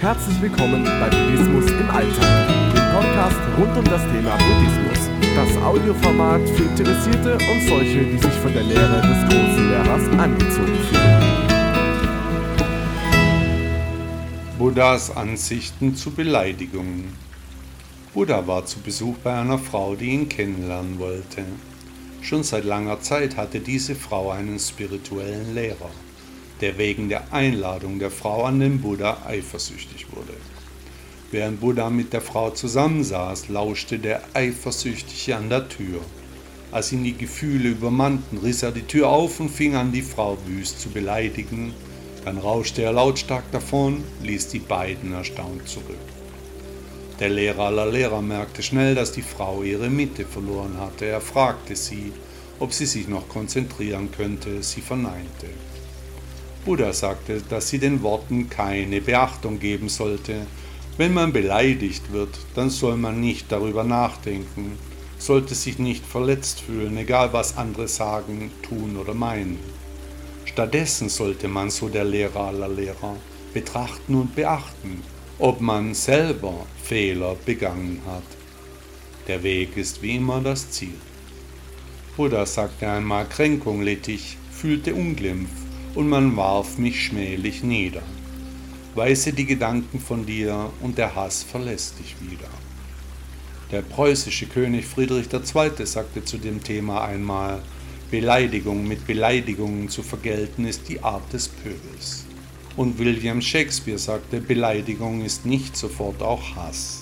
Herzlich willkommen bei Buddhismus im Alltag, dem Podcast rund um das Thema Buddhismus. Das Audioformat für Interessierte und solche, die sich von der Lehre des großen Lehrers angezogen fühlen. Buddhas Ansichten zu Beleidigungen. Buddha war zu Besuch bei einer Frau, die ihn kennenlernen wollte. Schon seit langer Zeit hatte diese Frau einen spirituellen Lehrer der wegen der Einladung der Frau an den Buddha eifersüchtig wurde. Während Buddha mit der Frau zusammensaß, lauschte der Eifersüchtige an der Tür. Als ihn die Gefühle übermannten, riss er die Tür auf und fing an, die Frau wüst zu beleidigen. Dann rauschte er lautstark davon, ließ die beiden erstaunt zurück. Der Lehrer aller Lehrer merkte schnell, dass die Frau ihre Mitte verloren hatte. Er fragte sie, ob sie sich noch konzentrieren könnte. Sie verneinte. Buddha sagte, dass sie den Worten keine Beachtung geben sollte. Wenn man beleidigt wird, dann soll man nicht darüber nachdenken, sollte sich nicht verletzt fühlen, egal was andere sagen, tun oder meinen. Stattdessen sollte man, so der Lehrer aller Lehrer, betrachten und beachten, ob man selber Fehler begangen hat. Der Weg ist wie immer das Ziel. Buddha sagte einmal, Kränkung litt ich, fühlte Unglimpf, und man warf mich schmählich nieder. Weise die Gedanken von dir, und der Hass verlässt dich wieder. Der preußische König Friedrich II. sagte zu dem Thema einmal, Beleidigung mit Beleidigungen zu vergelten ist die Art des Pöbels. Und William Shakespeare sagte, Beleidigung ist nicht sofort auch Hass.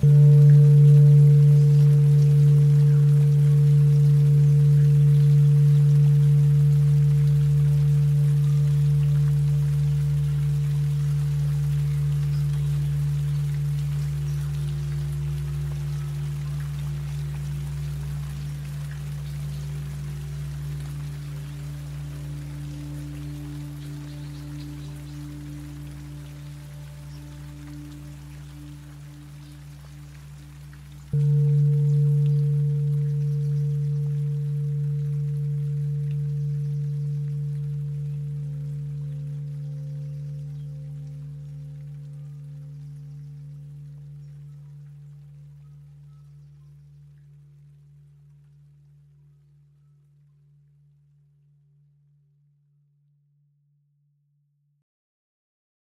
Thank you.